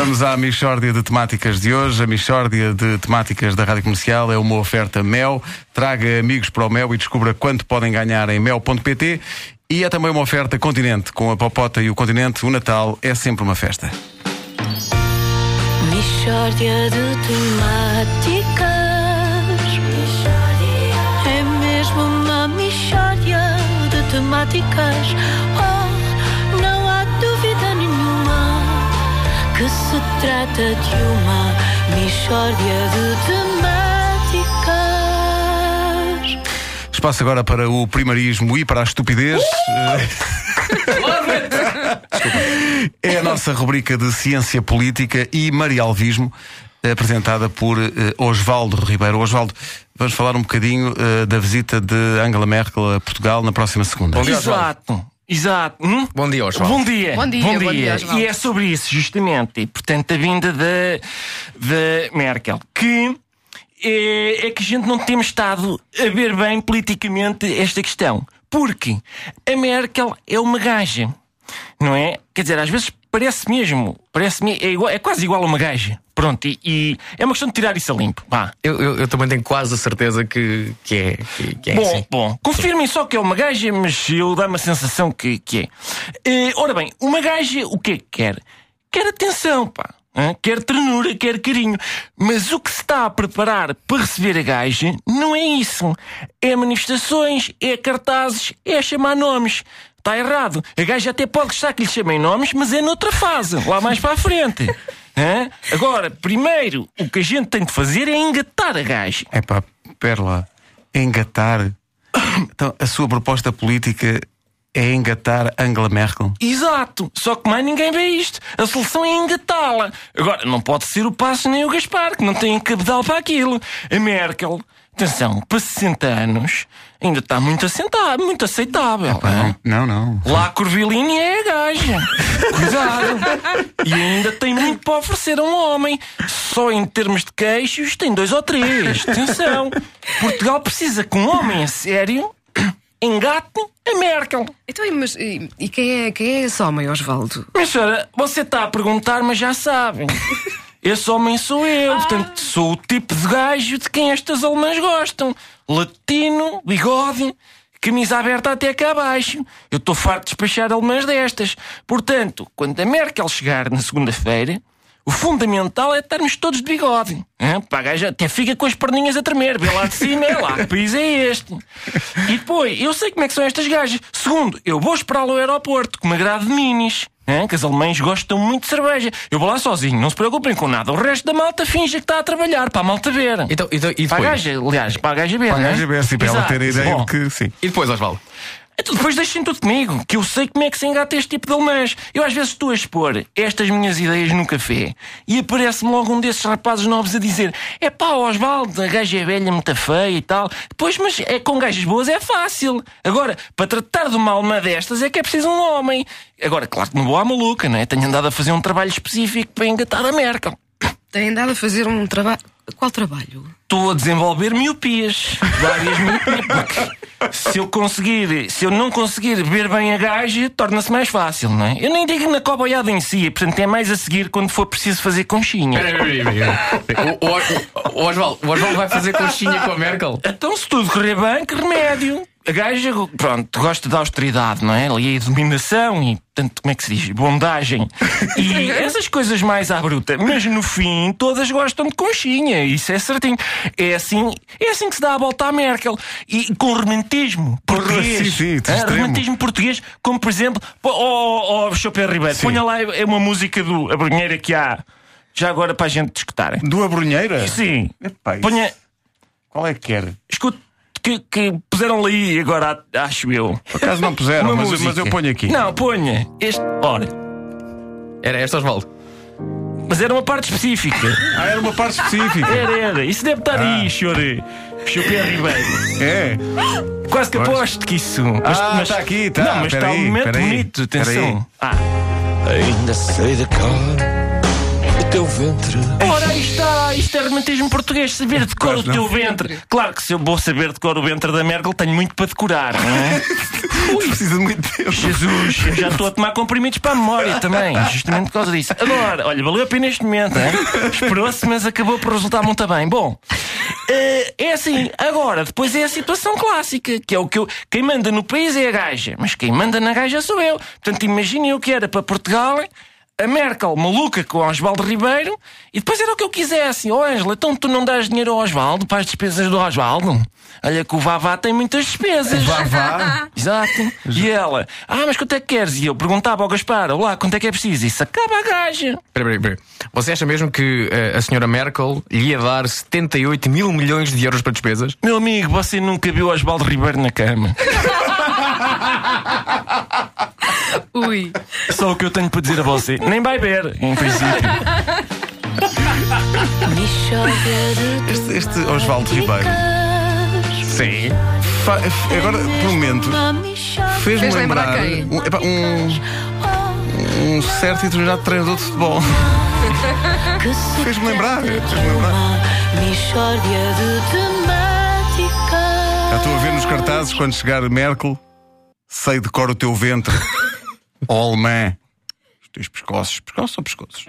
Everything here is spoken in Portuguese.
Vamos à Michórdia de Temáticas de hoje. A Michórdia de Temáticas da Rádio Comercial é uma oferta Mel. Traga amigos para o Mel e descubra quanto podem ganhar em mel.pt. E é também uma oferta Continente. Com a Popota e o Continente, o Natal é sempre uma festa. Michórdia de temáticas. É mesmo uma michórdia de temáticas. Oh, que se trata de uma michórdia de temáticas. Espaço agora para o primarismo e para a estupidez. É a nossa rubrica de ciência política e marialvismo, apresentada por eh, Osvaldo Ribeiro. Osvaldo, vamos falar um bocadinho eh, da visita de Angela Merkel a Portugal na próxima segunda. Exato. Exato. Hum? Bom dia, Osvaldo. Bom dia. Bom dia, bom dia, Osvaldo. E é sobre isso, justamente. E, portanto, a vinda da, da Merkel. Que é, é que a gente não temos estado a ver bem politicamente esta questão. Porque a Merkel é uma gaja. Não é? Quer dizer, às vezes parece mesmo. Parece é, igual, é quase igual a uma gaja. Pronto, e, e é uma questão de tirar isso a limpo. Vá. Eu, eu, eu também tenho quase a certeza que, que é, que, que é Bom, assim. bom, confirmem só que é uma gaja, mas eu dá-me a sensação que, que é. Eh, ora bem, uma gaja o que é que quer? Quer atenção, pá. hã? Quer ternura, quer carinho. Mas o que se está a preparar para receber a gaja não é isso. É manifestações, é cartazes, é chamar nomes. Está errado. A gaja até pode gostar que lhe chamem nomes, mas é noutra fase, lá mais para a frente. Hã? Agora, primeiro, o que a gente tem de fazer é engatar a gaja. É pá, pera lá. Engatar. Então, a sua proposta política é engatar Angela Merkel. Exato, só que mais ninguém vê isto. A solução é engatá-la. Agora, não pode ser o Passo nem o Gaspar, que não têm cabedal para aquilo. A Merkel, atenção, para 60 anos, ainda está muito assentado, muito aceitável. Não, não. Lá a Corvilini é a gaja. Cuidado. E ainda tem muito para oferecer a um homem. Só em termos de queixos tem dois ou três. Atenção. Portugal precisa que um homem a sério engate a Merkel. Então, e, mas, e, e quem, é, quem é esse homem, Osvaldo? Minha senhora, você está a perguntar, mas já sabem. Esse homem sou eu, portanto, sou o tipo de gajo de quem estas alemãs gostam. Latino, bigode, camisa aberta até cá abaixo. Eu estou farto de despachar alemãs destas. Portanto, quando a Merkel chegar na segunda-feira, o fundamental é estarmos todos de bigode. Pá, a gaja até fica com as perninhas a tremer. Vê lá de cima, é lá. Que país é este? E depois, eu sei como é que são estas gajas. Segundo, eu vou esperá-lo ao aeroporto com uma grade de minis. hã? Que as alemães gostam muito de cerveja. Eu vou lá sozinho, não se preocupem com nada. O resto da malta finge que está a trabalhar para a malta ver. Então, então, e Para a depois? gaja, aliás, para a gaja ver. Para a é? gaja ver, sim, para ela ter a ideia Bom, de que sim. E depois, Osvaldo? Então depois deixem tudo comigo, que eu sei como é que se engata este tipo de alemãs. Eu às vezes estou a expor estas minhas ideias no café e aparece-me logo um desses rapazes novos a dizer: é pá, Osvaldo, a gaja é velha, muito feia e tal. Pois, mas é com gajas boas é fácil. Agora, para tratar de uma alma destas é que é preciso um homem. Agora, claro que não vou à maluca, não é? Tenho andado a fazer um trabalho específico para engatar a Merkel. Tem andado a fazer um trabalho. Qual trabalho? Estou a desenvolver miopias. Várias miopias. Porque se eu conseguir, se eu não conseguir ver bem a gaja, torna-se mais fácil, não é? Eu nem digo na coboiada em si, portanto é mais a seguir quando for preciso fazer conchinha. O, o, o, o o Osvaldo vai fazer conchinha com a Merkel? Então, se tudo correr bem, que remédio? A gaja, pronto, gosta da austeridade, não é? Ali a dominação e, tanto, como é que se diz? Bondagem. E essas coisas mais à bruta. Mas no fim, todas gostam de conchinha. Isso é certinho. É assim, é assim que se dá a volta à Merkel. E com romantismo português. sim, sim, Ah, português, como por exemplo, pô, oh, oh, Chopin Ribeiro, ponha lá é uma música do A Brunheira que há. Já agora para a gente discutir. Do Abrunheira? Sim. Epá, isso- Ponha. Qual é que quer? Escute, que, que puseram ali agora, acho eu. Por acaso não puseram, mas, mas eu ponho aqui. Não, ponha. Este. Ora. Era esta, Osvaldo? Mas era uma parte específica. Ah, era uma parte específica. Era, era. Isso deve estar aí, senhor. Chopin Ribeiro. É. Quase que aposto que isso. Mas, Ah, mas- tá aqui, tá. Não, mas está um momento bonito. Atenção. Ah. Ainda sei da cor ventre. Ora, aí está, isto é romantismo português, saber de cor o teu ventre. Claro que se eu vou saber de cor o ventre da Merkel, tenho muito para decorar, não é? Precisa de muito tempo. Jesus, eu já estou a tomar comprimidos para a memória também, justamente por causa disso. Agora, olha, valeu a pena este momento, hein? esperou-se, mas acabou por resultar muito bem. Bom, eh, é assim, agora, depois é a situação clássica, que é o que eu. Quem manda no país é a gaja, mas quem manda na gaja sou eu. Portanto, imaginem o que era para Portugal. A Merkel maluca com o Osvaldo Ribeiro e depois era o que eu quisesse. Ó Ângela, então tu não dás dinheiro ao Osvaldo para as despesas do Osvaldo? Olha que o Vavá tem muitas despesas. Vavá? Exato. E ela, ah, mas quanto é que queres? E eu perguntava ao Gaspar, olá, quanto é que é preciso? Isso acaba a gaja. Espera, espera. Você acha mesmo que eh, a senhora Merkel lhe ia dar 78 mil milhões de euros para despesas? Meu amigo, você nunca viu Osvaldo Ribeiro na cama. Ui. Só o que eu tenho para dizer a você. Nem vai ver, em princípio. Este, este Osvaldo Ribeiro. Sim. Fa- agora, por um momento, fez-me Fez lembrar lembrar quem? um, um, um certo e determinado treinador de futebol. Fez-me lembrar, fez-me lembrar. Já estou a ver nos cartazes quando chegar Merkel, sei de cor o teu ventre. Ó alemã. Os teus pescoços. Pescoços ou pescoços?